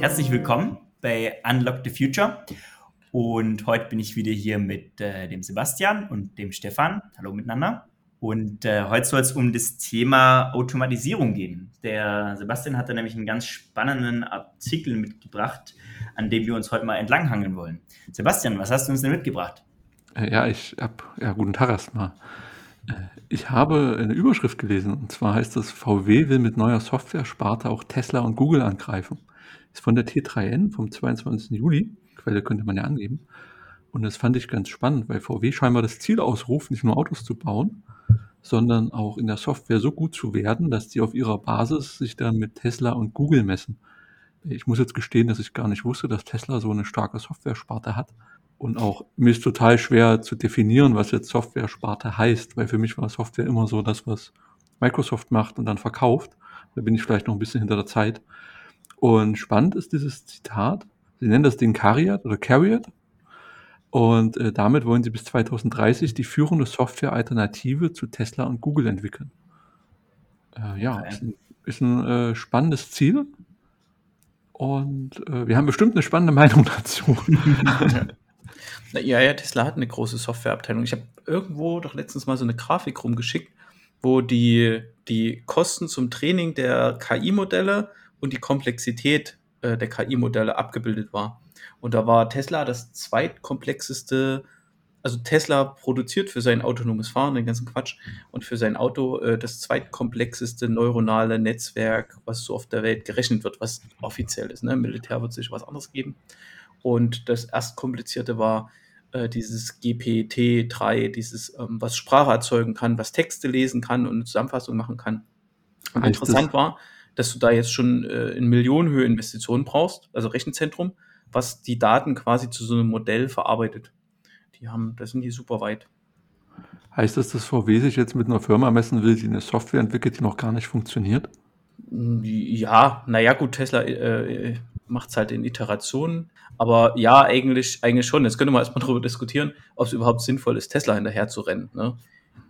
Herzlich willkommen bei Unlock the Future. Und heute bin ich wieder hier mit äh, dem Sebastian und dem Stefan. Hallo miteinander. Und äh, heute soll es um das Thema Automatisierung gehen. Der Sebastian hat da nämlich einen ganz spannenden Artikel mitgebracht, an dem wir uns heute mal entlanghangeln wollen. Sebastian, was hast du uns denn mitgebracht? Äh, ja, ich habe, ja, guten Tag erstmal. Ich habe eine Überschrift gelesen und zwar heißt es, VW will mit neuer Software-Sparte auch Tesla und Google angreifen. Ist von der T3N vom 22. Juli. Quelle könnte man ja angeben. Und das fand ich ganz spannend, weil VW scheinbar das Ziel ausruft, nicht nur Autos zu bauen, sondern auch in der Software so gut zu werden, dass die auf ihrer Basis sich dann mit Tesla und Google messen. Ich muss jetzt gestehen, dass ich gar nicht wusste, dass Tesla so eine starke Software-Sparte hat. Und auch mir ist total schwer zu definieren, was jetzt Software-Sparte heißt, weil für mich war Software immer so das, was Microsoft macht und dann verkauft. Da bin ich vielleicht noch ein bisschen hinter der Zeit. Und spannend ist dieses Zitat. Sie nennen das Ding Cariat oder Carriot. Und äh, damit wollen sie bis 2030 die führende Software-Alternative zu Tesla und Google entwickeln. Äh, ja, ist ein, ist ein äh, spannendes Ziel. Und äh, wir haben bestimmt eine spannende Meinung dazu. Ja, ja, Tesla hat eine große Softwareabteilung. Ich habe irgendwo doch letztens mal so eine Grafik rumgeschickt, wo die, die Kosten zum Training der KI-Modelle und die Komplexität äh, der KI-Modelle abgebildet war. Und da war Tesla das zweitkomplexeste, also Tesla produziert für sein autonomes Fahren den ganzen Quatsch und für sein Auto äh, das zweitkomplexeste neuronale Netzwerk, was so auf der Welt gerechnet wird, was offiziell ist. Ne? Militär wird sich was anderes geben. Und das erst komplizierte war äh, dieses GPT-3, dieses, ähm, was Sprache erzeugen kann, was Texte lesen kann und eine Zusammenfassung machen kann. Und interessant war, dass du da jetzt schon äh, in Millionenhöhe Investitionen brauchst, also Rechenzentrum, was die Daten quasi zu so einem Modell verarbeitet. Die haben, da sind die super weit. Heißt das, dass VW sich jetzt mit einer Firma messen will, die eine Software entwickelt, die noch gar nicht funktioniert? Ja, naja, gut, Tesla äh, macht es halt in Iterationen. Aber ja, eigentlich, eigentlich schon. Jetzt können wir erstmal darüber diskutieren, ob es überhaupt sinnvoll ist, Tesla hinterher zu rennen. Ne?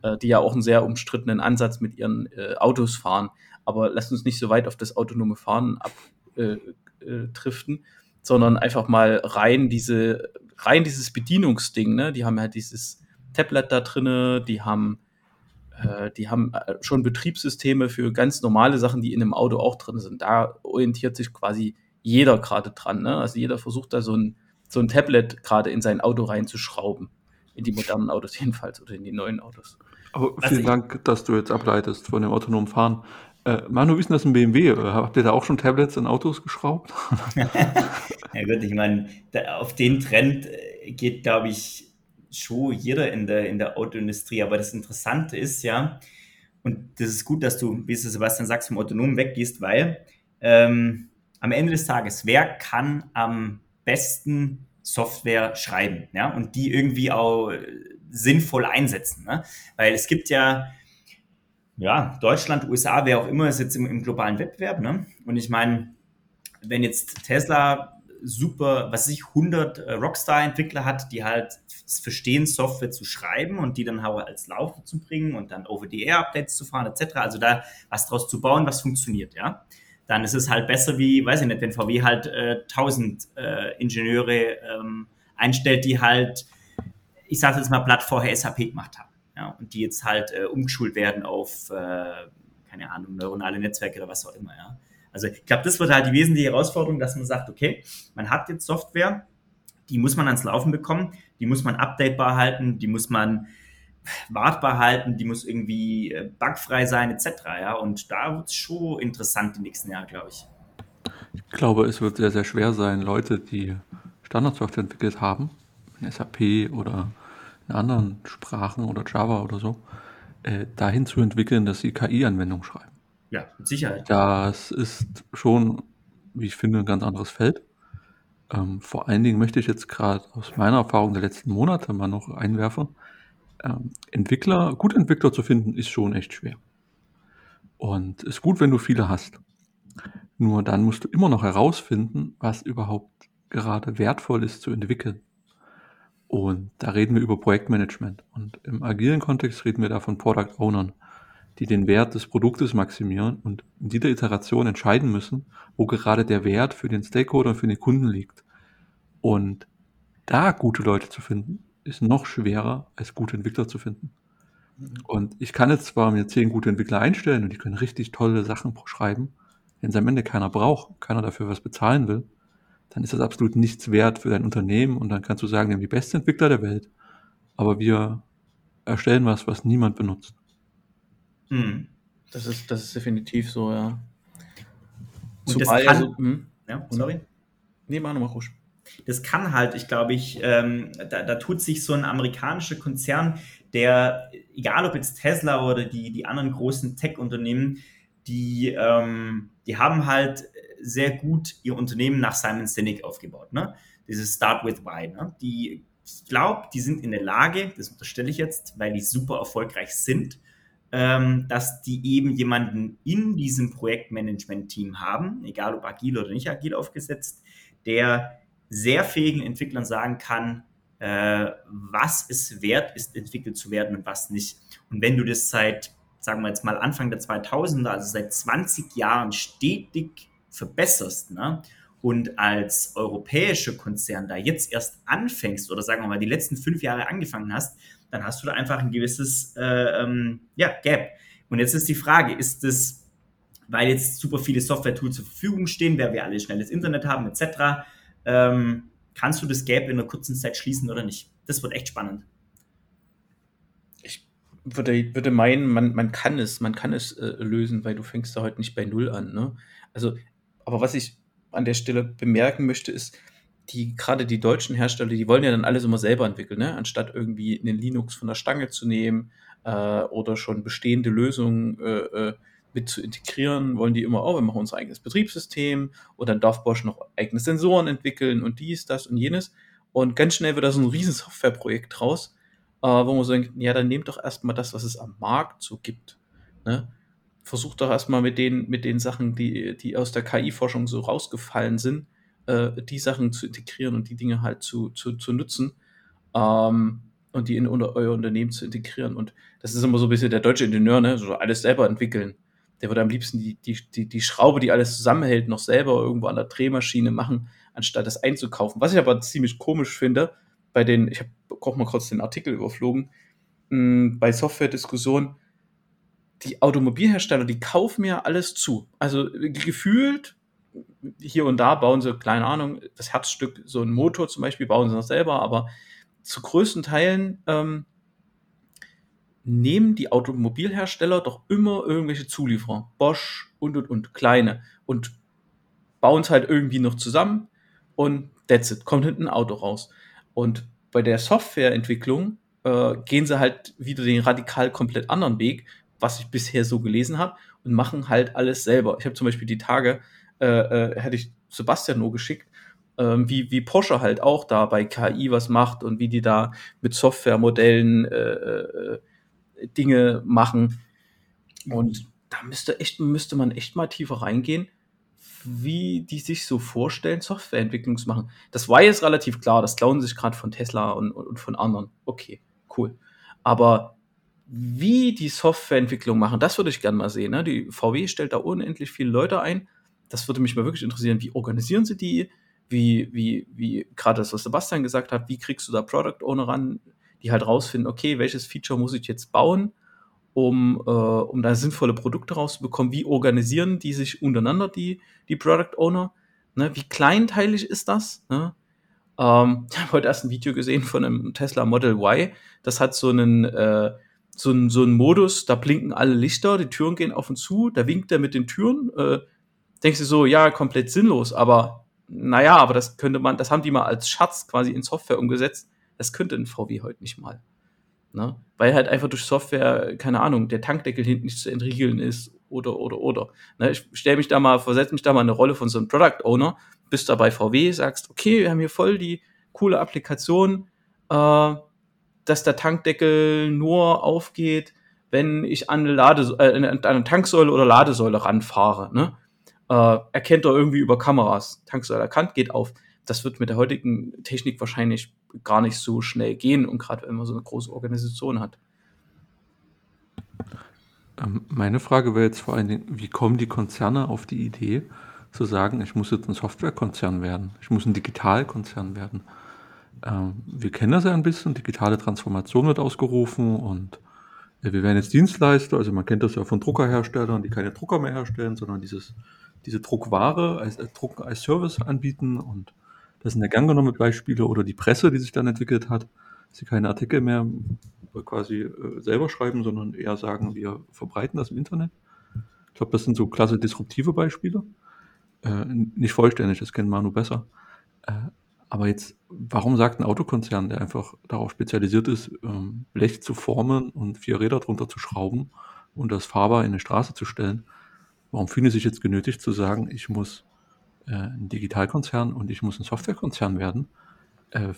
Äh, die ja auch einen sehr umstrittenen Ansatz mit ihren äh, Autos fahren. Aber lasst uns nicht so weit auf das autonome Fahren abdriften. Äh, äh sondern einfach mal rein diese, rein dieses Bedienungsding, ne? Die haben halt dieses Tablet da drinne, die haben, äh, die haben schon Betriebssysteme für ganz normale Sachen, die in einem Auto auch drin sind. Da orientiert sich quasi jeder gerade dran, ne? Also jeder versucht da so ein, so ein Tablet gerade in sein Auto reinzuschrauben. In die modernen Autos jedenfalls oder in die neuen Autos. Aber vielen also Dank, dass du jetzt ableitest von dem autonomen Fahren. Äh, Manu, wie ist denn das ein BMW? Äh, habt ihr da auch schon Tablets in Autos geschraubt? ja gut, ich meine, auf den Trend äh, geht, glaube ich, schon jeder in der, in der Autoindustrie. Aber das Interessante ist ja, und das ist gut, dass du, wie es Sebastian sagst, vom Autonomen weggehst, weil ähm, am Ende des Tages, wer kann am besten Software schreiben ja, und die irgendwie auch sinnvoll einsetzen? Ne? Weil es gibt ja ja, Deutschland, USA, wer auch immer, ist jetzt im, im globalen Wettbewerb. Ne? Und ich meine, wenn jetzt Tesla super, was ich, 100 äh, Rockstar-Entwickler hat, die halt verstehen, Software zu schreiben und die dann auch als Laufe zu bringen und dann Over-the-Air-Updates zu fahren, etc. Also da was draus zu bauen, was funktioniert, ja. Dann ist es halt besser wie, weiß ich nicht, wenn VW halt äh, 1000 äh, Ingenieure ähm, einstellt, die halt, ich sage jetzt mal, platt vorher SAP gemacht haben ja, und die jetzt halt äh, umgeschult werden auf, äh, keine Ahnung, neuronale Netzwerke oder was auch immer, ja. Also ich glaube, das wird halt die wesentliche Herausforderung, dass man sagt, okay, man hat jetzt Software, die muss man ans Laufen bekommen, die muss man updatebar halten, die muss man wartbar halten, die muss irgendwie äh, bugfrei sein, etc. Ja, und da wird es schon interessant die nächsten Jahre, glaube ich. Ich glaube, es wird sehr, sehr schwer sein, Leute, die Standardsoftware entwickelt haben, SAP oder in anderen Sprachen oder Java oder so, äh, dahin zu entwickeln, dass sie KI-Anwendungen schreiben. Ja, mit Sicherheit. Das ist schon, wie ich finde, ein ganz anderes Feld. Ähm, vor allen Dingen möchte ich jetzt gerade aus meiner Erfahrung der letzten Monate mal noch einwerfen. Ähm, Entwickler, gute Entwickler zu finden, ist schon echt schwer. Und ist gut, wenn du viele hast. Nur dann musst du immer noch herausfinden, was überhaupt gerade wertvoll ist zu entwickeln. Und da reden wir über Projektmanagement. Und im agilen Kontext reden wir da von Product Ownern, die den Wert des Produktes maximieren und in jeder Iteration entscheiden müssen, wo gerade der Wert für den Stakeholder und für den Kunden liegt. Und da gute Leute zu finden, ist noch schwerer, als gute Entwickler zu finden. Und ich kann jetzt zwar mir zehn gute Entwickler einstellen und die können richtig tolle Sachen schreiben, wenn es am Ende keiner braucht, keiner dafür was bezahlen will, dann ist das absolut nichts wert für dein Unternehmen und dann kannst du sagen, wir haben die besten Entwickler der Welt, aber wir erstellen was, was niemand benutzt. Hm. Das ist, das ist definitiv so, ja. Und Zumal das kann, also, hm? ja, sorry. Nee, mach nochmal ruhig. Das kann halt, ich glaube, ich, ähm, da, da tut sich so ein amerikanischer Konzern, der, egal ob jetzt Tesla oder die, die anderen großen Tech-Unternehmen, die, ähm, die haben halt sehr gut ihr Unternehmen nach Simon Sinek aufgebaut. Ne? Dieses Start with Why. Ne? Die, ich glaube, die sind in der Lage, das unterstelle ich jetzt, weil die super erfolgreich sind, ähm, dass die eben jemanden in diesem Projektmanagement-Team haben, egal ob agil oder nicht agil aufgesetzt, der sehr fähigen Entwicklern sagen kann, äh, was es wert ist, entwickelt zu werden und was nicht. Und wenn du das seit, sagen wir jetzt mal Anfang der 2000er, also seit 20 Jahren stetig verbesserst, ne? und als europäischer Konzern da jetzt erst anfängst oder sagen wir mal die letzten fünf Jahre angefangen hast, dann hast du da einfach ein gewisses äh, ähm, ja, Gap. Und jetzt ist die Frage, ist es, weil jetzt super viele Software-Tools zur Verfügung stehen, weil wir alle schnelles Internet haben etc., ähm, kannst du das Gap in einer kurzen Zeit schließen oder nicht? Das wird echt spannend. Ich würde, würde meinen, man, man kann es, man kann es äh, lösen, weil du fängst da heute nicht bei Null an. Ne? Also, aber was ich an der Stelle bemerken möchte, ist, die, gerade die deutschen Hersteller, die wollen ja dann alles immer selber entwickeln, ne? anstatt irgendwie einen Linux von der Stange zu nehmen äh, oder schon bestehende Lösungen äh, äh mit zu integrieren, wollen die immer, oh, wir machen unser eigenes Betriebssystem und dann darf Bosch noch eigene Sensoren entwickeln und dies, das und jenes. Und ganz schnell wird da so ein riesen Softwareprojekt draus, äh, wo man sagt, ja, dann nehmt doch erstmal das, was es am Markt so gibt. Ne? Versucht doch erstmal mit den, mit den Sachen, die, die aus der KI-Forschung so rausgefallen sind, äh, die Sachen zu integrieren und die Dinge halt zu, zu, zu nutzen. Ähm, und die in euer Unternehmen zu integrieren. Und das ist immer so ein bisschen der deutsche Ingenieur, ne? So alles selber entwickeln der würde am liebsten die, die, die, die Schraube, die alles zusammenhält, noch selber irgendwo an der Drehmaschine machen, anstatt das einzukaufen. Was ich aber ziemlich komisch finde, bei den, ich habe auch mal kurz den Artikel überflogen, mh, hm, bei Software-Diskussionen, die Automobilhersteller, die kaufen ja alles zu. Also gefühlt, hier und da bauen sie, keine Ahnung, das Herzstück, so ein Motor zum Beispiel, bauen sie noch selber, aber zu größten Teilen ähm, nehmen die Automobilhersteller doch immer irgendwelche Zulieferer, Bosch und und und, kleine, und bauen es halt irgendwie noch zusammen und that's it, kommt hinten ein Auto raus. Und bei der Softwareentwicklung äh, gehen sie halt wieder den radikal komplett anderen Weg, was ich bisher so gelesen habe, und machen halt alles selber. Ich habe zum Beispiel die Tage, äh, äh, hätte ich Sebastian nur geschickt, ähm, wie, wie Porsche halt auch da bei KI was macht und wie die da mit Softwaremodellen äh, äh, Dinge machen. Und da müsste echt, müsste man echt mal tiefer reingehen, wie die sich so vorstellen, Softwareentwicklung zu machen. Das war jetzt relativ klar, das klauen sich gerade von Tesla und, und von anderen. Okay, cool. Aber wie die Softwareentwicklung machen, das würde ich gerne mal sehen. Ne? Die VW stellt da unendlich viele Leute ein. Das würde mich mal wirklich interessieren. Wie organisieren sie die? Wie, wie, wie, gerade das, was Sebastian gesagt hat, wie kriegst du da Product Owner ran? Die halt rausfinden, okay, welches Feature muss ich jetzt bauen, um, äh, um da sinnvolle Produkte rauszubekommen. Wie organisieren die sich untereinander, die, die Product Owner? Ne? Wie kleinteilig ist das? Ne? Ähm, ich habe heute erst ein Video gesehen von einem Tesla Model Y. Das hat so einen, äh, so einen, so einen Modus, da blinken alle Lichter, die Türen gehen auf und zu, da winkt er mit den Türen. Äh, denkst du so, ja, komplett sinnlos, aber naja, aber das könnte man, das haben die mal als Schatz quasi in Software umgesetzt. Das könnte ein VW heute nicht mal. Ne? Weil halt einfach durch Software, keine Ahnung, der Tankdeckel hinten nicht zu entriegeln ist oder, oder, oder. Ne? Ich stelle mich da mal, versetze mich da mal in eine Rolle von so einem Product Owner, bist da bei VW, sagst, okay, wir haben hier voll die coole Applikation, äh, dass der Tankdeckel nur aufgeht, wenn ich an eine, Lade, äh, an eine Tanksäule oder Ladesäule ranfahre. Ne? Äh, erkennt er irgendwie über Kameras. Tanksäule erkannt, geht auf das wird mit der heutigen Technik wahrscheinlich gar nicht so schnell gehen und gerade wenn man so eine große Organisation hat. Ähm, meine Frage wäre jetzt vor allen Dingen, wie kommen die Konzerne auf die Idee zu sagen, ich muss jetzt ein Softwarekonzern werden, ich muss ein Digitalkonzern werden? Ähm, wir kennen das ja ein bisschen, digitale Transformation wird ausgerufen und äh, wir werden jetzt Dienstleister, also man kennt das ja von Druckerherstellern, die keine Drucker mehr herstellen, sondern dieses, diese Druckware als, als Druck als Service anbieten und das sind ja gern genommene Beispiele oder die Presse, die sich dann entwickelt hat, dass sie keine Artikel mehr quasi äh, selber schreiben, sondern eher sagen, wir verbreiten das im Internet. Ich glaube, das sind so klasse disruptive Beispiele. Äh, nicht vollständig, das kennt Manu besser. Äh, aber jetzt, warum sagt ein Autokonzern, der einfach darauf spezialisiert ist, ähm, Blech zu formen und vier Räder drunter zu schrauben und das fahrbar in eine Straße zu stellen, warum fühlen sie sich jetzt genötigt zu sagen, ich muss äh, ein Digitalkonzern und ich muss ein Softwarekonzern werden? Äh,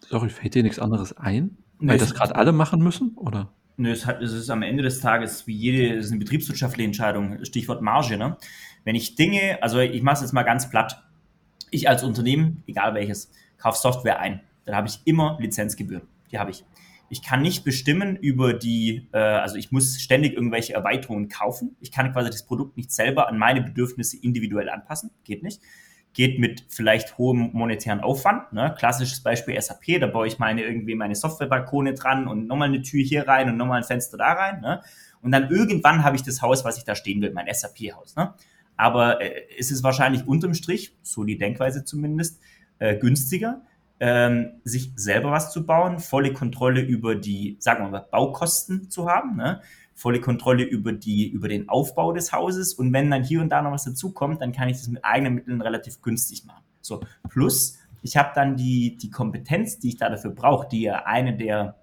sorry, fällt dir nichts anderes ein? Nee, Weil das gerade alle machen müssen? Oder? Nö, es, hat, es ist am Ende des Tages wie jede, es ist eine betriebswirtschaftliche Entscheidung, Stichwort Marge. Ne? Wenn ich Dinge, also ich mache es jetzt mal ganz platt, ich als Unternehmen, egal welches, kaufe Software ein, dann habe ich immer Lizenzgebühren. Die habe ich. Ich kann nicht bestimmen über die, äh, also ich muss ständig irgendwelche Erweiterungen kaufen. Ich kann quasi das Produkt nicht selber an meine Bedürfnisse individuell anpassen. Geht nicht. Geht mit vielleicht hohem monetären Aufwand. Ne? Klassisches Beispiel SAP, da baue ich meine irgendwie meine Softwarebalkone dran und nochmal eine Tür hier rein und nochmal ein Fenster da rein. Ne? Und dann irgendwann habe ich das Haus, was ich da stehen will, mein SAP-Haus. Ne? Aber äh, es ist wahrscheinlich unterm Strich, so die Denkweise zumindest, äh, günstiger, ähm, sich selber was zu bauen, volle Kontrolle über die, sagen wir mal, Baukosten zu haben, ne? volle Kontrolle über die, über den Aufbau des Hauses und wenn dann hier und da noch was dazukommt, dann kann ich das mit eigenen Mitteln relativ günstig machen. So, plus, ich habe dann die, die Kompetenz, die ich da dafür brauche, die ja eine der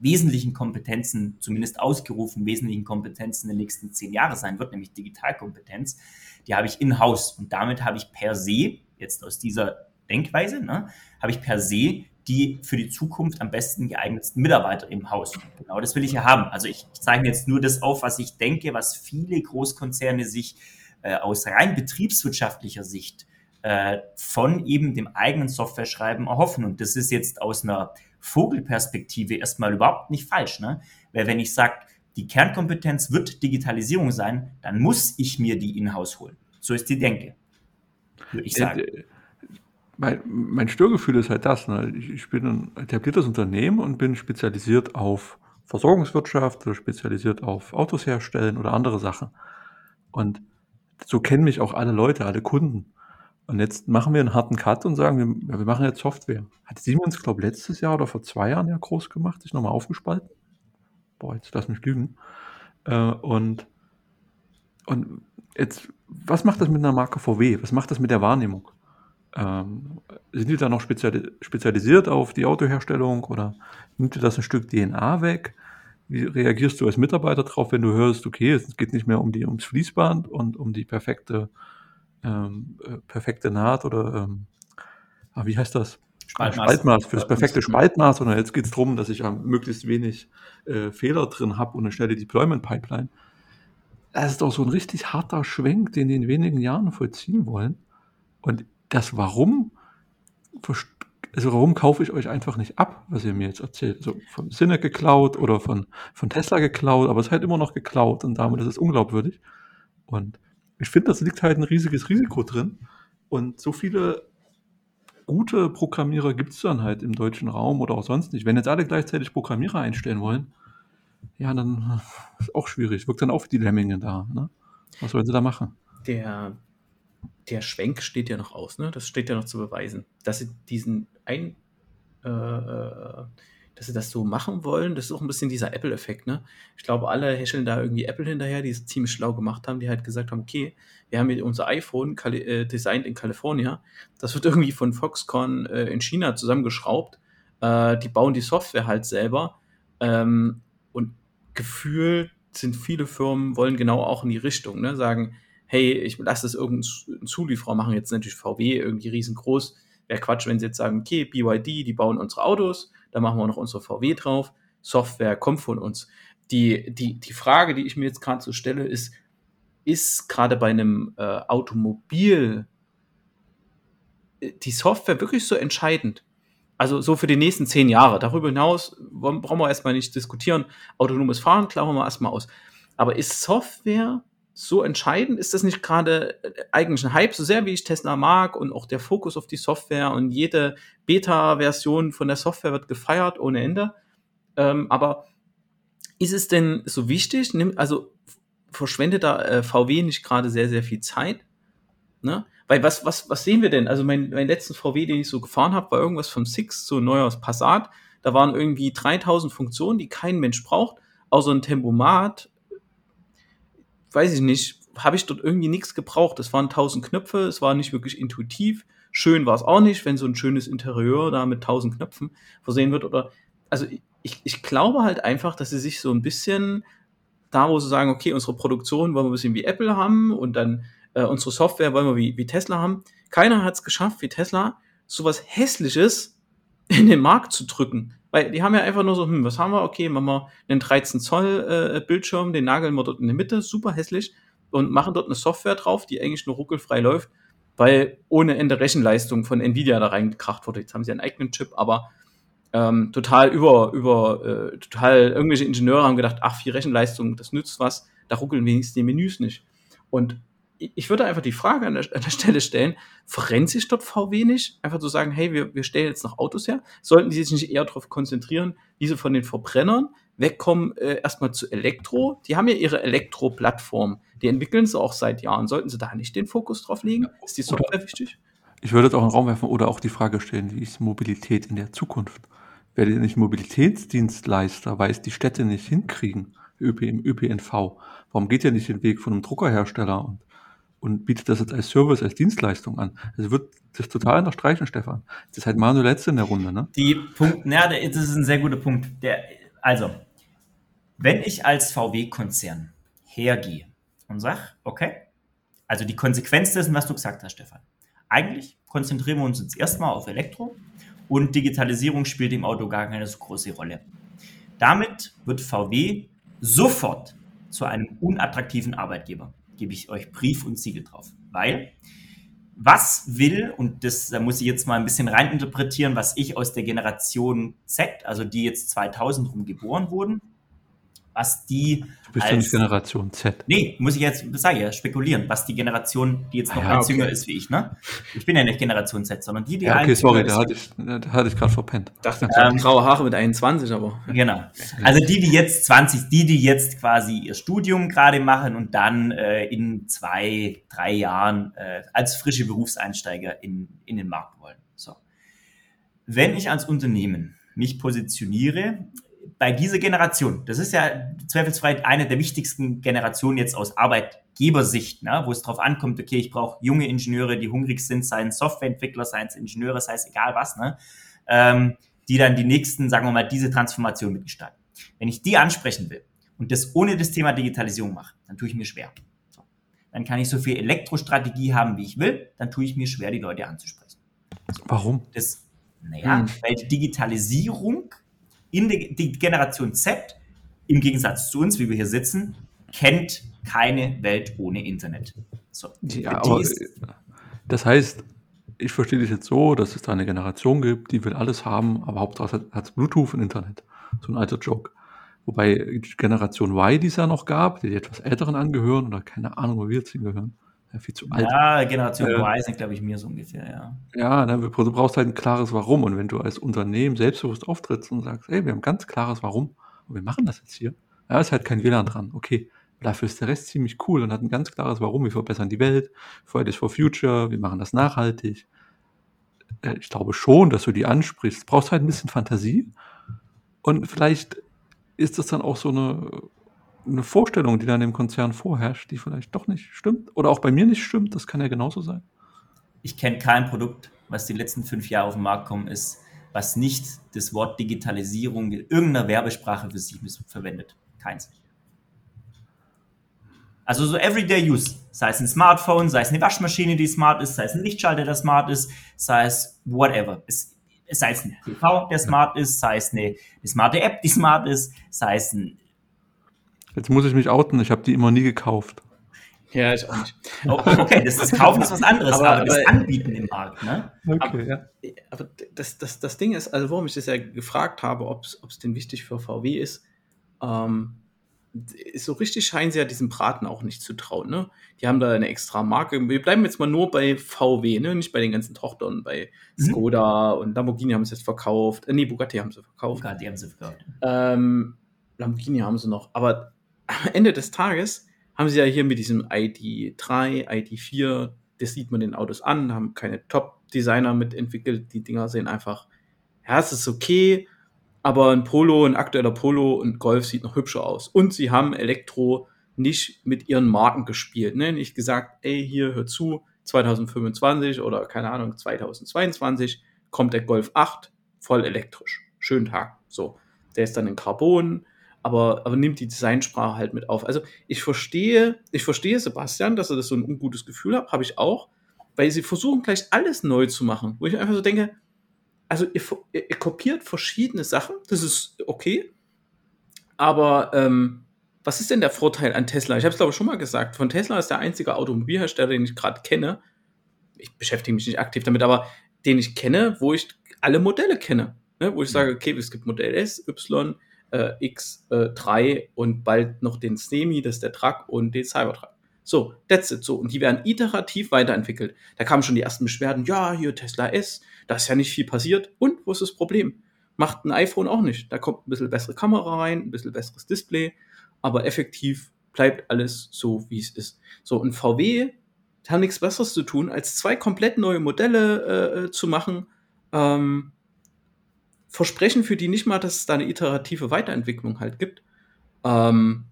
wesentlichen Kompetenzen, zumindest ausgerufen wesentlichen Kompetenzen den nächsten zehn Jahren sein wird, nämlich Digitalkompetenz, die habe ich in-house und damit habe ich per se, jetzt aus dieser Denkweise, ne, habe ich per se die für die Zukunft am besten geeignetsten Mitarbeiter im Haus. Genau das will ich ja haben. Also ich, ich zeige jetzt nur das auf, was ich denke, was viele Großkonzerne sich äh, aus rein betriebswirtschaftlicher Sicht äh, von eben dem eigenen Software-Schreiben erhoffen. Und das ist jetzt aus einer Vogelperspektive erstmal überhaupt nicht falsch. Ne? Weil wenn ich sage, die Kernkompetenz wird Digitalisierung sein, dann muss ich mir die in-house holen. So ist die Denke, würde ich sagen. Äh, mein, mein Störgefühl ist halt das. Ne? Ich, ich bin ein etabliertes Unternehmen und bin spezialisiert auf Versorgungswirtschaft oder spezialisiert auf Autos herstellen oder andere Sachen. Und so kennen mich auch alle Leute, alle Kunden. Und jetzt machen wir einen harten Cut und sagen, wir, wir machen jetzt Software. Hat Siemens, glaube ich, letztes Jahr oder vor zwei Jahren ja groß gemacht, sich nochmal aufgespalten. Boah, jetzt lass mich lügen. Äh, und, und jetzt, was macht das mit einer Marke VW? Was macht das mit der Wahrnehmung? Ähm, sind die da noch speziali spezialisiert auf die Autoherstellung oder nimmt dir das ein Stück DNA weg? Wie reagierst du als Mitarbeiter drauf, wenn du hörst, okay, es geht nicht mehr um die, ums Fließband und um die perfekte, ähm, äh, perfekte Naht oder ähm, ah, wie heißt das? Spaltmaß. Spaltmaß, für das perfekte Spaltmaß, sondern jetzt geht es darum, dass ich ja möglichst wenig äh, Fehler drin habe und eine schnelle Deployment-Pipeline. Das ist doch so ein richtig harter Schwenk, den die in wenigen Jahren vollziehen wollen. Und das Warum, also warum kaufe ich euch einfach nicht ab, was ihr mir jetzt erzählt? Also von Sinne geklaut oder von, von Tesla geklaut, aber es ist halt immer noch geklaut und damit ist es unglaubwürdig. Und ich finde, das liegt halt ein riesiges Risiko drin. Und so viele gute Programmierer gibt es dann halt im deutschen Raum oder auch sonst nicht. Wenn jetzt alle gleichzeitig Programmierer einstellen wollen, ja, dann ist auch schwierig. Wirkt dann auch die Lemminge da. Ne? Was sollen sie da machen? Der, der Schwenk steht ja noch aus, ne? Das steht ja noch zu beweisen. Dass sie diesen ein, äh, dass sie das so machen wollen, das ist auch ein bisschen dieser Apple-Effekt, ne? Ich glaube, alle häscheln da irgendwie Apple hinterher, die es ziemlich schlau gemacht haben, die halt gesagt haben, okay, wir haben hier unser iPhone Kali äh, designt in Kalifornien, das wird irgendwie von Foxconn äh, in China zusammengeschraubt, äh, die bauen die Software halt selber ähm, und gefühlt sind viele Firmen, wollen genau auch in die Richtung, ne? sagen, hey, ich lasse das irgendein Zulieferer machen, jetzt natürlich VW irgendwie riesengroß, wäre Quatsch, wenn sie jetzt sagen, okay, BYD, die bauen unsere Autos, da machen wir noch unsere VW drauf, Software kommt von uns. Die, die, die Frage, die ich mir jetzt gerade so stelle, ist, ist gerade bei einem äh, Automobil die Software wirklich so entscheidend? Also so für die nächsten zehn Jahre. Darüber hinaus brauchen wir erstmal nicht diskutieren. Autonomes Fahren klauen wir erstmal aus. Aber ist Software so entscheidend? Ist das nicht gerade äh, eigentlich ein Hype, so sehr wie ich Tesla mag und auch der Fokus auf die Software und jede Beta-Version von der Software wird gefeiert ohne Ende? Ähm, aber ist es denn so wichtig? also verschwendet da äh, VW nicht gerade sehr, sehr viel Zeit? Ne? Weil was, was, was sehen wir denn? Also mein, mein letzten VW, den ich so gefahren habe, war irgendwas vom Six zu neuer Passat. Da waren irgendwie 3000 Funktionen, die kein Mensch braucht, außer ein Tempomat. Weiß ich nicht, habe ich dort irgendwie nichts gebraucht. Es waren 1000 Knöpfe, es war nicht wirklich intuitiv. Schön war es auch nicht, wenn so ein schönes Interieur da mit 1000 Knöpfen versehen wird. Oder also ich, ich glaube halt einfach, dass sie sich so ein bisschen da, wo sie sagen, okay, unsere Produktion wollen wir ein bisschen wie Apple haben und dann äh, unsere Software wollen wir wie, wie Tesla haben. Keiner hat es geschafft, wie Tesla, sowas Hässliches in den Markt zu drücken. Weil die haben ja einfach nur so, hm, was haben wir? Okay, machen wir einen 13 Zoll äh, Bildschirm, den nageln wir dort in der Mitte, super hässlich, und machen dort eine Software drauf, die eigentlich nur ruckelfrei läuft, weil ohne Ende Rechenleistung von Nvidia da reingekracht wurde. Jetzt haben sie einen eigenen Chip, aber ähm, total über, über, äh, total irgendwelche Ingenieure haben gedacht, ach, viel Rechenleistung, das nützt was, da ruckeln wenigstens die Menüs nicht. Und ich würde einfach die Frage an der, an der Stelle stellen, verrennt sich dort VW nicht? Einfach zu sagen, hey, wir, wir stellen jetzt noch Autos her. Sollten die sich nicht eher darauf konzentrieren, diese von den Verbrennern wegkommen, äh, erstmal zu Elektro? Die haben ja ihre Elektro-Plattform. Die entwickeln sie auch seit Jahren. Sollten sie da nicht den Fokus drauf legen? Ist die Software oder, wichtig? Ich würde jetzt auch in den Raum werfen oder auch die Frage stellen, wie ist Mobilität in der Zukunft? Werdet ihr nicht Mobilitätsdienstleister, weil es die Städte nicht hinkriegen, ÖP, im ÖPNV? Warum geht ihr nicht den Weg von einem Druckerhersteller und und bietet das jetzt als Service, als Dienstleistung an. Also wird das total unterstreichen, Stefan. Das ist halt Manuel Letzte in der Runde, ne? Die Punkt, ja, das ist ein sehr guter Punkt. Der, also, wenn ich als VW-Konzern hergehe und sage, okay, also die Konsequenz dessen, was du gesagt hast, Stefan. Eigentlich konzentrieren wir uns jetzt erstmal auf Elektro und Digitalisierung spielt im Auto gar keine so große Rolle. Damit wird VW sofort zu einem unattraktiven Arbeitgeber gebe ich euch Brief und Siegel drauf. Weil, was will, und das da muss ich jetzt mal ein bisschen reininterpretieren, was ich aus der Generation Z, also die jetzt 2000 rum geboren wurden, was die. Du bist als, ja nicht Generation Z. Nee, muss ich jetzt, sage ja, spekulieren, was die Generation, die jetzt noch ah, ja, okay. jünger ist wie ich, ne? Ich bin ja nicht Generation Z, sondern die, die ja, okay, sorry, da hatte, ich, da hatte ich gerade verpennt. Dachte, ähm, graue Haare mit 21, aber. Genau. Also die, die jetzt 20, die, die jetzt quasi ihr Studium gerade machen und dann äh, in zwei, drei Jahren äh, als frische Berufseinsteiger in, in den Markt wollen. So. Wenn ich als Unternehmen mich positioniere bei dieser Generation, das ist ja zweifelsfrei eine der wichtigsten Generationen jetzt aus Arbeitgebersicht, ne, wo es darauf ankommt, okay, ich brauche junge Ingenieure, die hungrig sind, seien Softwareentwickler, seien es Ingenieure, sei es egal was, ne, ähm, die dann die nächsten, sagen wir mal, diese Transformation mitgestalten. Wenn ich die ansprechen will und das ohne das Thema Digitalisierung mache, dann tue ich mir schwer. So. Dann kann ich so viel Elektrostrategie haben, wie ich will, dann tue ich mir schwer, die Leute anzusprechen. Warum? Das, naja, hm. weil die Digitalisierung in die, die Generation Z, im Gegensatz zu uns, wie wir hier sitzen, kennt keine Welt ohne Internet. So, ja, aber, das heißt, ich verstehe das jetzt so, dass es da eine Generation gibt, die will alles haben, aber Hauptsache hat es Bluetooth und Internet. So ein alter Joke. Wobei Generation Y, die es ja noch gab, die, die etwas älteren angehören oder keine Ahnung, wo wir jetzt hingehören, ja, viel zu alt. Ja, Generation äh, Y sind, glaube ich, mir so ungefähr, ja. Ja, ne, du brauchst halt ein klares Warum. Und wenn du als Unternehmen selbstbewusst auftrittst und sagst, ey, wir haben ein ganz klares Warum und wir machen das jetzt hier, ja, ist halt kein WLAN dran. Okay, dafür ist der Rest ziemlich cool und hat ein ganz klares Warum. Wir verbessern die Welt, Fridays for Future, wir machen das nachhaltig. Äh, ich glaube schon, dass du die ansprichst. Du brauchst halt ein bisschen Fantasie und vielleicht ist das dann auch so eine eine Vorstellung, die dann im Konzern vorherrscht, die vielleicht doch nicht stimmt oder auch bei mir nicht stimmt. Das kann ja genauso sein. Ich kenne kein Produkt, was die letzten fünf Jahre auf den Markt kommen ist, was nicht das Wort Digitalisierung in irgendeiner Werbesprache für sich verwendet. Keins. Also so Everyday Use, sei es ein Smartphone, sei es eine Waschmaschine, die smart ist, sei es ein Lichtschalter, der smart ist, sei es whatever. Es, sei es ein TV, der smart ist, sei es eine, eine smarte App, die smart ist, sei es ein Jetzt muss ich mich outen, ich habe die immer nie gekauft. Ja, ich auch nicht. Oh, okay, das, das Kaufen ist was anderes, Aber- aber, das aber- Anbieten im Markt, ne? Okay, ja. Aber das, das, das Ding ist, also warum ich das ja gefragt habe, ob es denn wichtig für VW ist, ähm, so richtig scheinen sie ja diesem Braten auch nicht zu trauen. Ne? Die haben da eine extra Marke. Wir bleiben jetzt mal nur bei VW, ne? nicht bei den ganzen Tochtern. Bei Mhm. Skoda und Lamborghini haben sie jetzt verkauft. Äh, nee, Bugatti haben sie verkauft. Bugatti haben sie verkauft. Ähm, Lamborghini haben sie noch. Aber am Ende des Tages haben sie ja hier mit diesem ID3, ID4, das sieht man den Autos an, haben keine Top-Designer mitentwickelt. Die Dinger sehen einfach, ja, es ist okay, aber ein Polo, ein aktueller Polo und Golf sieht noch hübscher aus. Und sie haben Elektro nicht mit ihren Marken gespielt. Ne? Nicht gesagt, ey, hier, hör zu, 2025 oder keine Ahnung, 2022 kommt der Golf 8 voll elektrisch. Schönen Tag. So. Der ist dann in Carbon, aber, aber nimmt die Designsprache halt mit auf. Also ich verstehe, ich verstehe Sebastian, dass er das so ein ungutes Gefühl hat, habe ich auch, weil sie versuchen gleich alles neu zu machen, wo ich einfach so denke, also ihr, ihr, ihr kopiert verschiedene Sachen, das ist okay, aber ähm, was ist denn der Vorteil an Tesla? Ich habe es glaube ich schon mal gesagt, von Tesla ist der einzige Automobilhersteller, den ich gerade kenne, ich beschäftige mich nicht aktiv damit, aber den ich kenne, wo ich alle Modelle kenne, ne? wo ich sage, okay, es gibt Modell S, Y, äh, X3 und bald noch den Semi, das ist der Truck und den Cybertruck. So, that's it. So, und die werden iterativ weiterentwickelt. Da kamen schon die ersten Beschwerden, ja, hier Tesla S, da ist ja nicht viel passiert. Und wo ist das Problem? Macht ein iPhone auch nicht. Da kommt ein bisschen bessere Kamera rein, ein bisschen besseres Display, aber effektiv bleibt alles so, wie es ist. So, und VW haben nichts Besseres zu tun, als zwei komplett neue Modelle äh, zu machen. Ähm, versprechen für die nicht mal, dass es da eine iterative Weiterentwicklung halt gibt. Ähm,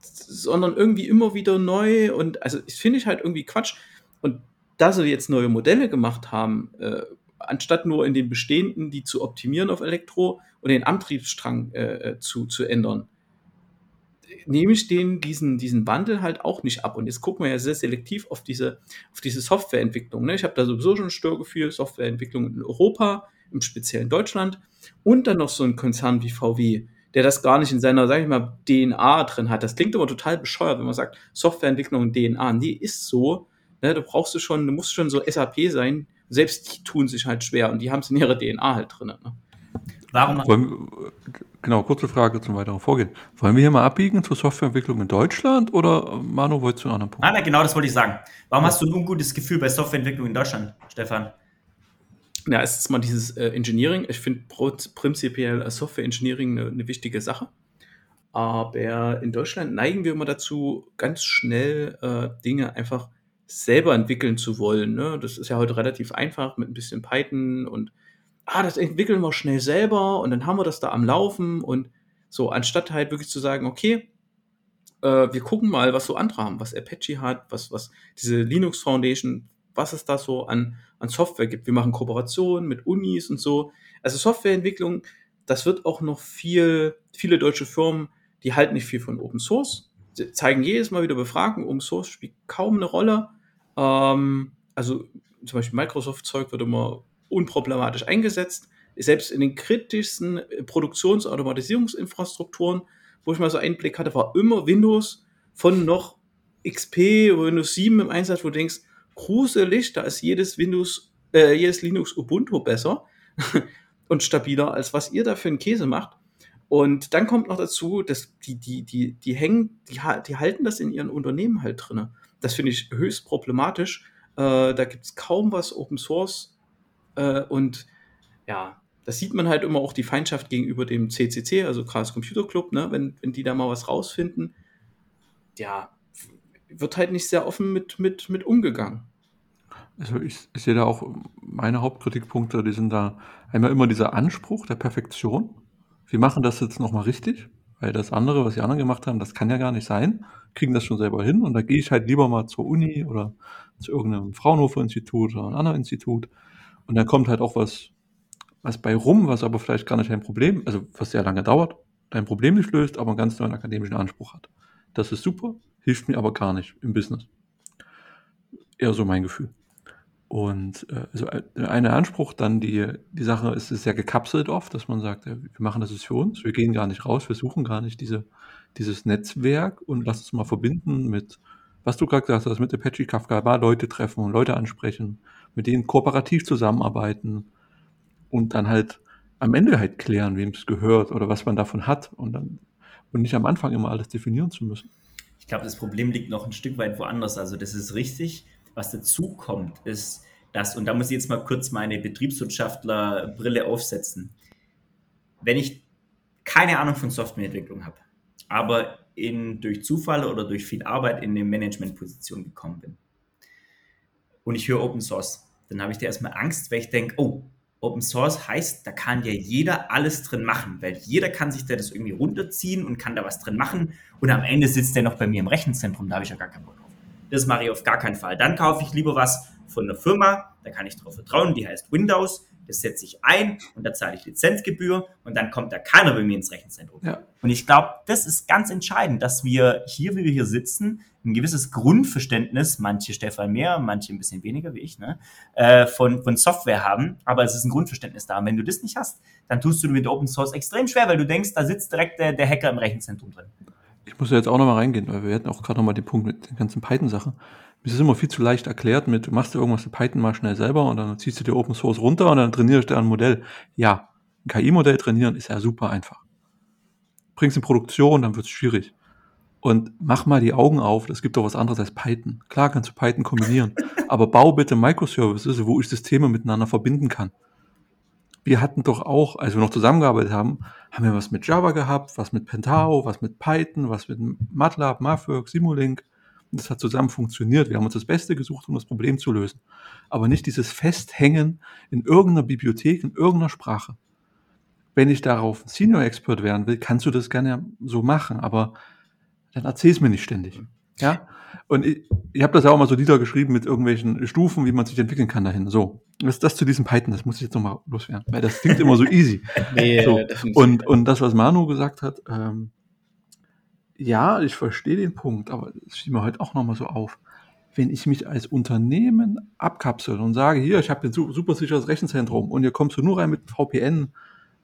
sondern irgendwie immer wieder neu und also das finde ich halt irgendwie Quatsch. Und da sie jetzt neue Modelle gemacht haben, äh, anstatt nur in den bestehenden, die zu optimieren auf Elektro und den Antriebsstrang äh, zu, zu ändern, nehme ich denen diesen, diesen Wandel halt auch nicht ab. Und jetzt gucken wir ja sehr selektiv auf diese, auf diese Softwareentwicklung. Ne? Ich habe da sowieso schon ein Störgefühl, Softwareentwicklung in Europa, im speziellen Deutschland und dann noch so ein Konzern wie VW, der das gar nicht in seiner, sag ich mal, DNA drin hat. Das klingt aber total bescheuert, wenn man sagt, Softwareentwicklung und DNA. Nee, ist so. Ne, da brauchst du schon, du musst schon so SAP sein. Selbst die tun sich halt schwer und die haben es in ihrer DNA halt drin. Ne? Warum? Wollen, genau, kurze Frage zum weiteren Vorgehen. Wollen wir hier mal abbiegen zur Softwareentwicklung in Deutschland oder Manu, wolltest du einen anderen Punkt? Ah, na, genau, das wollte ich sagen. Warum hast du ein ungutes Gefühl bei Softwareentwicklung in Deutschland, Stefan? Ja, ist mal dieses äh, Engineering. Ich finde prinzipiell Software Engineering eine, eine wichtige Sache. Aber in Deutschland neigen wir immer dazu, ganz schnell äh, Dinge einfach selber entwickeln zu wollen. Ne? Das ist ja heute relativ einfach mit ein bisschen Python und ah, das entwickeln wir schnell selber und dann haben wir das da am Laufen und so, anstatt halt wirklich zu sagen, okay, äh, wir gucken mal, was so andere haben, was Apache hat, was, was diese Linux Foundation, was es da so an, an Software gibt. Wir machen Kooperationen mit Unis und so. Also Softwareentwicklung, das wird auch noch viel, viele deutsche Firmen, die halten nicht viel von Open Source, Sie zeigen jedes Mal wieder Befragen, Open Source spielt kaum eine Rolle. Ähm, also zum Beispiel Microsoft-Zeug wird immer unproblematisch eingesetzt. Selbst in den kritischsten Produktions- und Automatisierungsinfrastrukturen, wo ich mal so einen Blick hatte, war immer Windows von noch XP oder Windows 7 im Einsatz, wo du denkst, gruselig, da ist jedes Windows, äh, jedes Linux Ubuntu besser und stabiler, als was ihr da für einen Käse macht. Und dann kommt noch dazu, dass die, die, die, die hängen, die, die halten das in ihren Unternehmen halt drinne. Das finde ich höchst problematisch. Äh, da gibt es kaum was Open Source. Äh, und ja, das sieht man halt immer auch die Feindschaft gegenüber dem CCC, also Chaos Computer Club, ne? wenn, wenn die da mal was rausfinden. Ja, wird halt nicht sehr offen mit, mit, mit umgegangen. Also ich, ich sehe da auch meine Hauptkritikpunkte, die sind da einmal immer dieser Anspruch der Perfektion. Wir machen das jetzt nochmal richtig, weil das andere, was die anderen gemacht haben, das kann ja gar nicht sein. Kriegen das schon selber hin und da gehe ich halt lieber mal zur Uni oder zu irgendeinem Fraunhofer-Institut oder einem anderen Institut und dann kommt halt auch was, was bei rum, was aber vielleicht gar nicht dein Problem, also was sehr lange dauert, dein Problem nicht löst, aber einen ganz neuen akademischen Anspruch hat. Das ist super, hilft mir aber gar nicht im Business. Eher so mein Gefühl. Und äh, also eine Anspruch, dann die, die Sache ist, ist sehr gekapselt oft, dass man sagt, ja, wir machen das jetzt für uns, wir gehen gar nicht raus, wir suchen gar nicht diese, dieses Netzwerk und lass uns mal verbinden mit was du gerade gesagt hast, mit Apache Kafka, war Leute treffen, Leute ansprechen, mit denen kooperativ zusammenarbeiten und dann halt am Ende halt klären, wem es gehört oder was man davon hat und dann und nicht am Anfang immer alles definieren zu müssen. Ich glaube, das Problem liegt noch ein Stück weit woanders. Also das ist richtig. Was dazu kommt, ist, dass, und da muss ich jetzt mal kurz meine Betriebswirtschaftlerbrille aufsetzen. Wenn ich keine Ahnung von Softwareentwicklung habe, aber in, durch Zufall oder durch viel Arbeit in eine Managementposition gekommen bin und ich höre Open Source, dann habe ich da erstmal Angst, weil ich denke, oh, Open Source heißt, da kann ja jeder alles drin machen, weil jeder kann sich da das irgendwie runterziehen und kann da was drin machen und am Ende sitzt der noch bei mir im Rechenzentrum, da habe ich ja gar keinen Bock drauf. Das mache ich auf gar keinen Fall. Dann kaufe ich lieber was von einer Firma, da kann ich darauf vertrauen, die heißt Windows, das setze ich ein und da zahle ich Lizenzgebühr und dann kommt da keiner bei mir ins Rechenzentrum. Ja. Und ich glaube, das ist ganz entscheidend, dass wir hier, wie wir hier sitzen, ein gewisses Grundverständnis, manche Stefan mehr, manche ein bisschen weniger wie ich, ne, äh, von, von Software haben, aber es ist ein Grundverständnis da. Und wenn du das nicht hast, dann tust du mit Open Source extrem schwer, weil du denkst, da sitzt direkt der, der Hacker im Rechenzentrum drin. Ich muss ja jetzt auch nochmal reingehen, weil wir hatten auch gerade nochmal den Punkt mit den ganzen Python-Sachen. Es ist immer viel zu leicht erklärt mit, du machst dir irgendwas in Python mal schnell selber und dann ziehst du dir Open Source runter und dann trainierst du ein Modell. Ja, ein KI-Modell trainieren ist ja super einfach. Bringst in Produktion, dann wird es schwierig. Und mach mal die Augen auf, es gibt doch was anderes als Python. Klar kannst du Python kombinieren, aber bau bitte Microservices, wo ich Systeme miteinander verbinden kann. Wir hatten doch auch, als wir noch zusammengearbeitet haben, haben wir was mit Java gehabt, was mit Pentao, was mit Python, was mit MATLAB, MATLAB, Simulink. Und das hat zusammen funktioniert. Wir haben uns das Beste gesucht, um das Problem zu lösen. Aber nicht dieses Festhängen in irgendeiner Bibliothek, in irgendeiner Sprache. Wenn ich darauf Senior Expert werden will, kannst du das gerne so machen, aber dann erzähl es mir nicht ständig. Ja? Und ich, ich habe das ja auch mal so niedergeschrieben mit irgendwelchen Stufen, wie man sich entwickeln kann dahin. So, was das zu diesem Python, das muss ich jetzt nochmal loswerden, weil das klingt immer so easy. nee, so. Und, und das, was Manu gesagt hat, ähm, ja, ich verstehe den Punkt, aber es fiel mir heute auch nochmal so auf. Wenn ich mich als Unternehmen abkapsel und sage, hier, ich habe ein super sicheres Rechenzentrum und hier kommst du nur rein mit VPN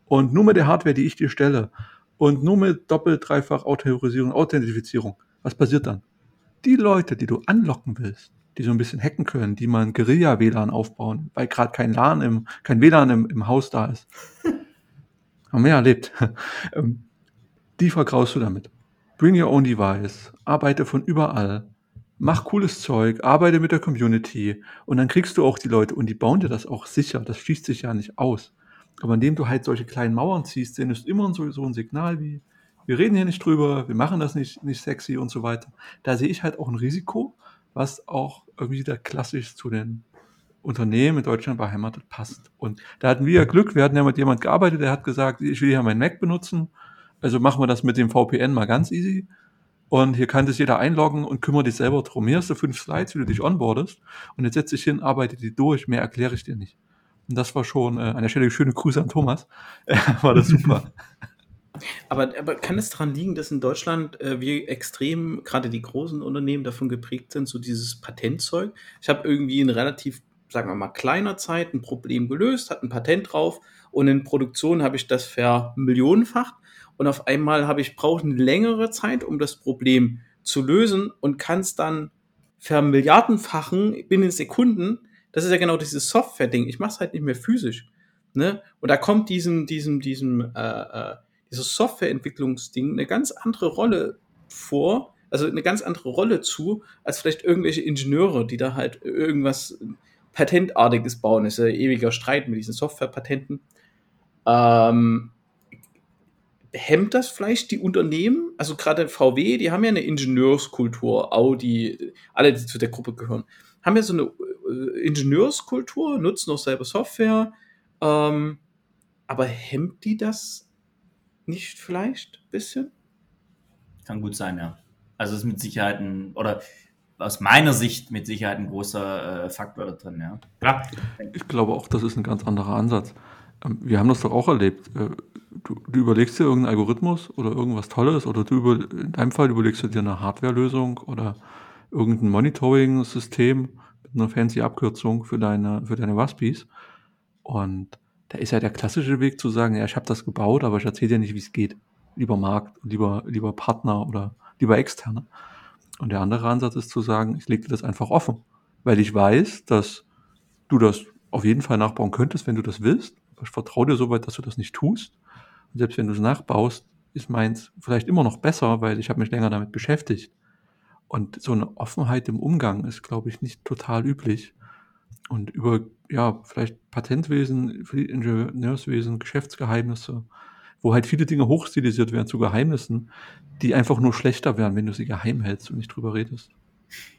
und nur mit der Hardware, die ich dir stelle und nur mit doppelt, dreifach Autorisierung, Authentifizierung. Was passiert dann? Die Leute, die du anlocken willst, die so ein bisschen hacken können, die mal ein Guerilla-WLAN aufbauen, weil gerade kein LAN im, kein WLAN im, im Haus da ist. Haben wir erlebt. Ähm, die vergraust du damit. Bring your own device, arbeite von überall, mach cooles Zeug, arbeite mit der Community und dann kriegst du auch die Leute und die bauen dir das auch sicher. Das schließt sich ja nicht aus. Aber indem du halt solche kleinen Mauern ziehst, sendest du immer so, so ein Signal wie, wir reden hier nicht drüber, wir machen das nicht, nicht sexy und so weiter. Da sehe ich halt auch ein Risiko, was auch irgendwie wieder klassisch zu den Unternehmen in Deutschland beheimatet passt. Und da hatten wir ja Glück, wir hatten ja mit jemand gearbeitet, der hat gesagt, ich will hier meinen Mac benutzen, also machen wir das mit dem VPN mal ganz easy. Und hier kann das jeder einloggen und kümmere dich selber drum. Hier hast du fünf Slides, wie du dich onboardest. Und jetzt setze ich hin, arbeite die durch, mehr erkläre ich dir nicht. Und das war schon äh, an der Stelle schöne Grüße an Thomas. war das super. Aber, aber kann es daran liegen, dass in Deutschland äh, wir extrem, gerade die großen Unternehmen, davon geprägt sind, so dieses Patentzeug? Ich habe irgendwie in relativ, sagen wir mal, kleiner Zeit ein Problem gelöst, hat ein Patent drauf und in Produktion habe ich das vermillionenfacht und auf einmal habe ich brauche eine längere Zeit, um das Problem zu lösen und kann es dann vermilliardenfachen binnen Sekunden. Das ist ja genau dieses Software-Ding. Ich mache es halt nicht mehr physisch. Ne? Und da kommt diesem, diesem, diesem äh, äh, dieses Softwareentwicklungsding eine ganz andere Rolle vor, also eine ganz andere Rolle zu, als vielleicht irgendwelche Ingenieure, die da halt irgendwas Patentartiges bauen. Das ist ja ewiger Streit mit diesen Softwarepatenten. Ähm, hemmt das vielleicht die Unternehmen? Also gerade VW, die haben ja eine Ingenieurskultur, Audi, alle, die zu der Gruppe gehören, haben ja so eine äh, Ingenieurskultur, nutzen auch selber Software. Ähm, aber hemmt die das nicht vielleicht ein bisschen? Kann gut sein, ja. Also es ist mit Sicherheit ein, oder aus meiner Sicht mit Sicherheit ein großer äh, Faktor da drin, ja. Klar. Ich glaube auch, das ist ein ganz anderer Ansatz. Ähm, wir haben das doch auch erlebt. Äh, du, du, überlegst dir irgendeinen Algorithmus oder irgendwas Tolles oder du über, in deinem Fall überlegst du dir eine Hardwarelösung oder irgendein Monitoring-System mit einer fancy Abkürzung für deine, für deine Waspis. Und da ist ja der klassische Weg zu sagen, ja, ich habe das gebaut, aber ich erzähle dir nicht, wie es geht. Lieber Markt, lieber, lieber Partner oder lieber Externe. Und der andere Ansatz ist zu sagen, ich lege dir das einfach offen, weil ich weiß, dass du das auf jeden Fall nachbauen könntest, wenn du das willst. Ich vertraue dir so weit, dass du das nicht tust. Und selbst wenn du es nachbaust, ist meins vielleicht immer noch besser, weil ich habe mich länger damit beschäftigt. Und so eine Offenheit im Umgang ist, glaube ich, nicht total üblich. Und über, ja, vielleicht Patentwesen, Ingenieurswesen, Geschäftsgeheimnisse, wo halt viele Dinge hochstilisiert werden zu Geheimnissen, die einfach nur schlechter werden, wenn du sie geheim hältst und nicht drüber redest.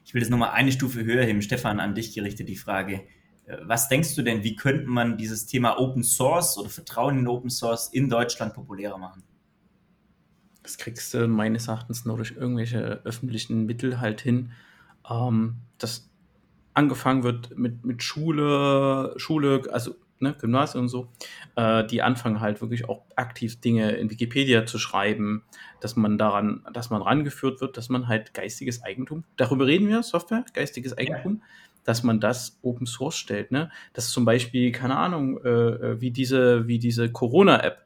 Ich will das nochmal eine Stufe höher heben. Stefan, an dich gerichtet die Frage. Äh, was denkst du denn, wie könnte man dieses Thema Open Source oder Vertrauen in Open Source in Deutschland populärer machen? Das kriegst du meines Erachtens nur durch irgendwelche öffentlichen Mittel halt hin. Ähm, dass angefangen wird mit, mit Schule, Schule, also ne, Gymnasium und so, äh, die anfangen halt wirklich auch aktiv Dinge in Wikipedia zu schreiben, dass man daran, dass man rangeführt wird, dass man halt geistiges Eigentum, darüber reden wir, Software, geistiges Eigentum, ja. dass man das Open Source stellt, ne? Dass zum Beispiel, keine Ahnung, äh, äh wie diese, wie diese Corona-App,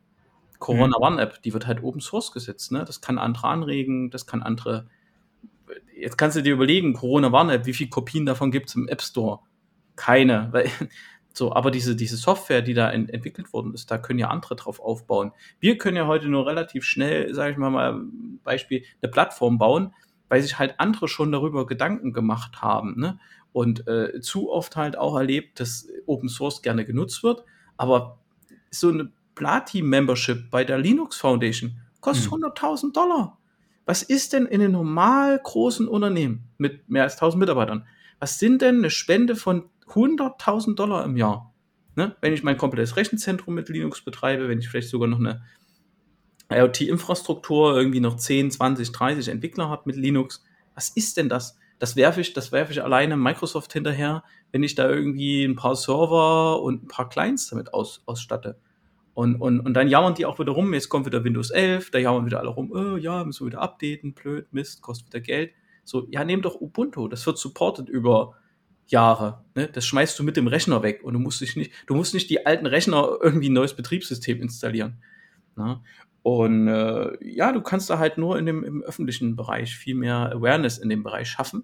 Corona mhm. One App, die wird halt Open Source gesetzt, ne? Das kann andere anregen, das kann andere. Jetzt kannst du dir überlegen, Corona One App, wie viele Kopien davon gibt es im App Store? Keine, weil so, aber diese, diese Software, die da in, entwickelt worden ist, da können ja andere drauf aufbauen. Wir können ja heute nur relativ schnell, sage ich mal mal Beispiel, eine Plattform bauen, weil sich halt andere schon darüber Gedanken gemacht haben. Ne? Und äh, zu oft halt auch erlebt, dass Open Source gerne genutzt wird, aber so eine Platin-Membership bei der Linux Foundation kostet hm. 100.000 Dollar. Was ist denn in einem normal großen Unternehmen mit mehr als 1000 Mitarbeitern? Was sind denn eine Spende von 100.000 Dollar im Jahr. Ne? Wenn ich mein komplettes Rechenzentrum mit Linux betreibe, wenn ich vielleicht sogar noch eine IoT-Infrastruktur, irgendwie noch 10, 20, 30 Entwickler habe mit Linux, was ist denn das? Das werfe ich, das ich alleine Microsoft hinterher, wenn ich da irgendwie ein paar Server und ein paar Clients damit aus, ausstatte. Und, und, und dann jammern die auch wieder rum, jetzt kommt wieder Windows 11, da jammern wieder alle rum, oh, ja, müssen wir wieder updaten, blöd, Mist, kostet wieder Geld. So, ja, nehm doch Ubuntu, das wird supported über Jahre. Ne? Das schmeißt du mit dem Rechner weg und du musst dich nicht, du musst nicht die alten Rechner irgendwie ein neues Betriebssystem installieren. Ne? Und äh, ja, du kannst da halt nur in dem im öffentlichen Bereich viel mehr Awareness in dem Bereich schaffen.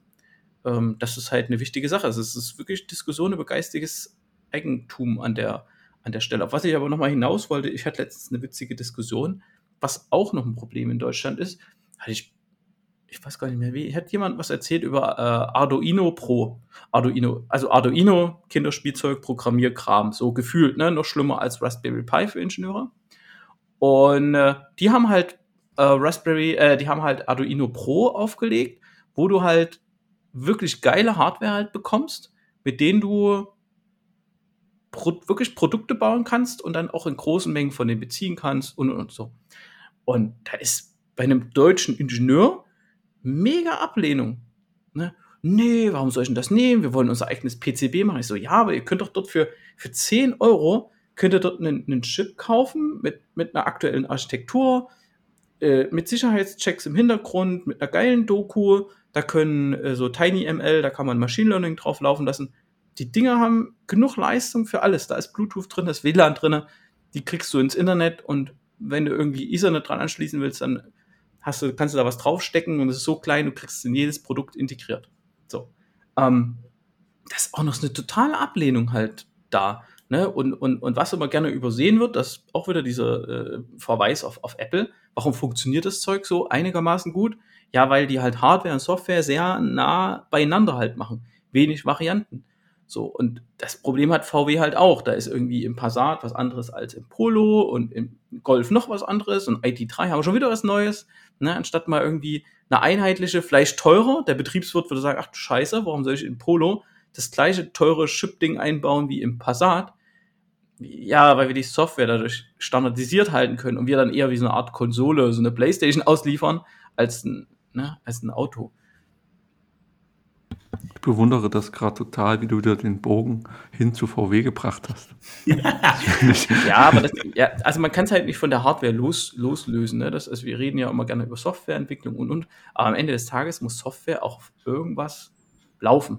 Ähm, das ist halt eine wichtige Sache. Also es ist wirklich Diskussion über geistiges Eigentum an der, an der Stelle. Auf was ich aber nochmal hinaus wollte, ich hatte letztens eine witzige Diskussion, was auch noch ein Problem in Deutschland ist, hatte ich ich weiß gar nicht mehr wie, hat jemand was erzählt über äh, Arduino Pro. Arduino, also Arduino, Kinderspielzeug, Programmierkram, so gefühlt, ne, noch schlimmer als Raspberry Pi für Ingenieure. Und äh, die haben halt äh, Raspberry, äh, die haben halt Arduino Pro aufgelegt, wo du halt wirklich geile Hardware halt bekommst, mit denen du pro wirklich Produkte bauen kannst und dann auch in großen Mengen von denen beziehen kannst und, und, und so. Und da ist bei einem deutschen Ingenieur mega Ablehnung. Ne? Nee, warum soll ich denn das nehmen? Wir wollen unser eigenes PCB machen. Ich so, ja, aber ihr könnt doch dort für, für 10 Euro, könnt ihr dort einen, einen Chip kaufen mit, mit einer aktuellen Architektur, äh, mit Sicherheitschecks im Hintergrund, mit einer geilen Doku. Da können äh, so TinyML, da kann man Machine Learning drauf laufen lassen. Die Dinger haben genug Leistung für alles. Da ist Bluetooth drin, da ist WLAN drin. Die kriegst du ins Internet und wenn du irgendwie Ethernet dran anschließen willst, dann hast du, kannst du da was draufstecken und es ist so klein, du kriegst es in jedes Produkt integriert. So. Ähm, das ist auch noch eine totale Ablehnung halt da. Ne? Und, und, und was immer gerne übersehen wird, das ist auch wieder dieser äh, Verweis auf, auf Apple. Warum funktioniert das Zeug so einigermaßen gut? Ja, weil die halt Hardware und Software sehr nah beieinander halt machen. Wenig Varianten. So, und das Problem hat VW halt auch. Da ist irgendwie im Passat was anderes als im Polo und im Golf noch was anderes und IT3 haben wir schon wieder was Neues. Ne? Anstatt mal irgendwie eine einheitliche, vielleicht teurer, der Betriebswirt würde sagen, ach du Scheiße, warum soll ich in Polo das gleiche teure Chip-Ding einbauen wie im Passat? Ja, weil wir die Software dadurch standardisiert halten können und wir dann eher wie so eine Art Konsole, so eine Playstation ausliefern, als ein, ne, als ein Auto. Ich bewundere das gerade total, wie du wieder den Bogen hin zu VW gebracht hast. ja, aber das, ja, also man kann es halt nicht von der Hardware los, loslösen. Ne? Das, also wir reden ja immer gerne über Softwareentwicklung und und, aber am Ende des Tages muss Software auch auf irgendwas laufen.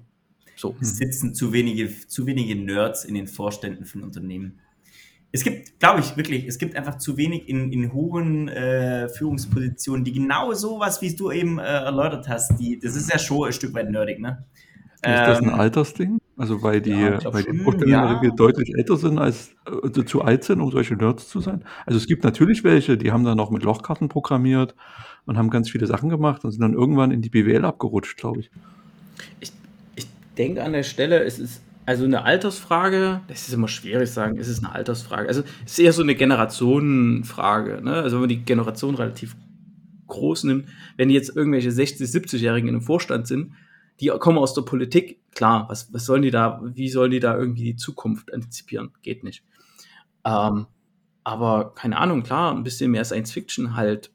So. Es sitzen zu wenige, zu wenige Nerds in den Vorständen von Unternehmen. es gibt, glaube ich, wirklich, es gibt einfach zu wenig in, in hohen äh, Führungspositionen, die genau so was, wie du eben äh, erläutert hast, die, das ist ja schon ein Stück weit nerdig, ne? Ist das ein ähm, Altersding? Also weil die, ja, weil die Vorstände ja. deutlich älter sind als äh, zu alt sind, um solche Nerds zu sein. Also es gibt natürlich welche, die haben dann noch mit Lochkarten programmiert und haben ganz viele Sachen gemacht und sind dann irgendwann in die BWL abgerutscht, glaube ich. Ich, ich denke an der Stelle, es ist also eine Altersfrage, das ist immer schwierig zu sagen, ist es eine Altersfrage. Also es ist eher so eine Generationenfrage. Ne? Also wenn man die Generation relativ groß nimmt, wenn jetzt irgendwelche 60, 70-Jährigen in einem Vorstand sind, die kommen aus der Politik, klar, was, was sollen die da, wie sollen die da irgendwie die Zukunft antizipieren? Geht nicht. Ähm, aber keine Ahnung, klar, ein bisschen mehr Science Fiction halt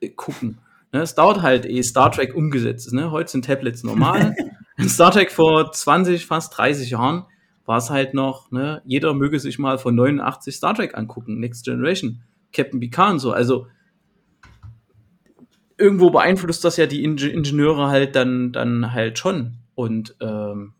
äh, gucken. Ne? Es dauert halt, ehe Star Trek umgesetzt ist. Ne? Heute sind Tablets normal. In Star Trek vor 20, fast 30 Jahren war es halt noch, ne, jeder möge sich mal von 89 Star Trek angucken, Next Generation, Captain Picard und so. Also irgendwo beeinflusst das ja die Ingenieure halt dann, dann halt schon. Und ähm,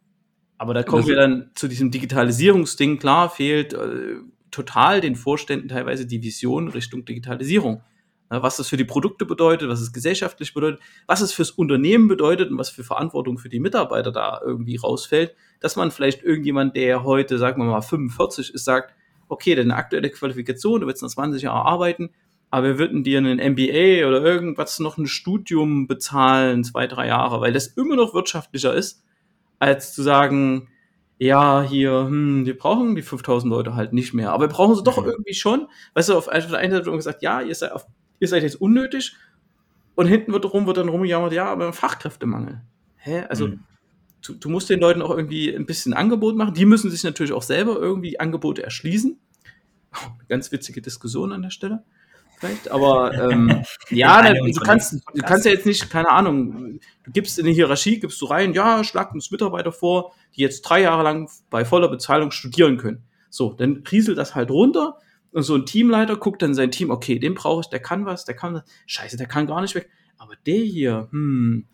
aber da kommen wir dann zu diesem Digitalisierungsding. Klar, fehlt äh, total den Vorständen teilweise die Vision Richtung Digitalisierung was das für die Produkte bedeutet, was es gesellschaftlich bedeutet, was es fürs Unternehmen bedeutet und was für Verantwortung für die Mitarbeiter da irgendwie rausfällt, dass man vielleicht irgendjemand, der heute, sagen wir mal, 45 ist, sagt, okay, deine aktuelle Qualifikation, du willst noch 20 Jahre arbeiten, aber wir würden dir einen MBA oder irgendwas noch ein Studium bezahlen, zwei, drei Jahre, weil das immer noch wirtschaftlicher ist, als zu sagen, ja, hier, hm, wir brauchen die 5000 Leute halt nicht mehr, aber wir brauchen sie doch mhm. irgendwie schon. Weißt du, auf der einen Seite gesagt, ja, ihr seid auf ihr seid jetzt unnötig. Und hinten wird, rum, wird dann rumgejammert, ja, aber Fachkräftemangel. Hä? Also, mhm. du, du, musst den Leuten auch irgendwie ein bisschen Angebot machen. Die müssen sich natürlich auch selber irgendwie Angebote erschließen. Ganz witzige Diskussion an der Stelle. Vielleicht, aber ähm, ja, du kannst, du kannst ja jetzt nicht, keine Ahnung, du gibst in die Hierarchie, gibst du rein, ja, schlag uns Mitarbeiter vor, die jetzt drei Jahre lang bei voller Bezahlung studieren können. So, dann rieselt das halt runter, und so ein Teamleiter guckt dann sein Team, okay, den brauche ich, der kann was, der kann was. Scheiße, der kann gar nicht weg. Aber der hier, hm.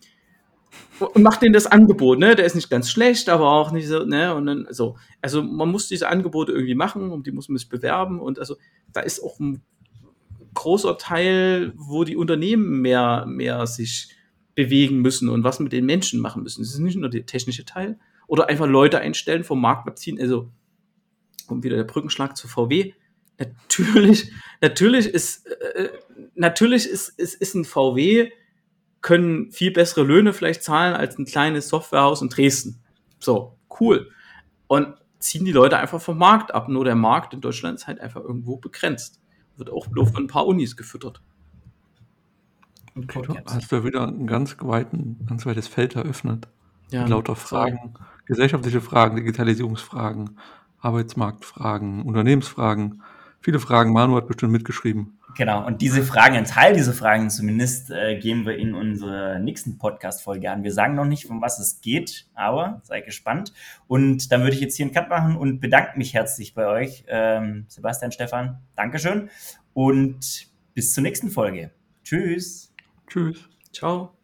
Und macht denen das Angebot, ne? Der ist nicht ganz schlecht, aber auch nicht so, ne? Und dann so. Also man muss diese Angebote irgendwie machen und die muss man sich bewerben. Und also da ist auch ein großer Teil, wo die Unternehmen mehr, mehr sich bewegen müssen und was mit den Menschen machen müssen. Das ist nicht nur der technische Teil. Oder einfach Leute einstellen, vom Markt ziehen. Also, kommt wieder der Brückenschlag zu VW natürlich, natürlich ist, äh, natürlich ist, ist, ist ein VW, können viel bessere Löhne vielleicht zahlen als ein kleines Softwarehaus in Dresden. So, cool. Und ziehen die Leute einfach vom Markt ab. Nur der Markt in Deutschland ist halt einfach irgendwo begrenzt. Wird auch nur von ein paar Unis gefüttert. Okay, du hast da wieder ein ganz, weiten, ganz weites Feld eröffnet. Ja, mit lauter Fragen, gesellschaftliche Fragen, Digitalisierungsfragen, Arbeitsmarktfragen, Unternehmensfragen. Viele Fragen. Manu hat bestimmt mitgeschrieben. Genau, und diese Fragen, ein Teil dieser Fragen zumindest, äh, gehen wir in unserer nächsten Podcast-Folge an. Wir sagen noch nicht, um was es geht, aber sei gespannt. Und dann würde ich jetzt hier einen Cut machen und bedanke mich herzlich bei euch, ähm, Sebastian, Stefan. Dankeschön und bis zur nächsten Folge. Tschüss. Tschüss. Ciao.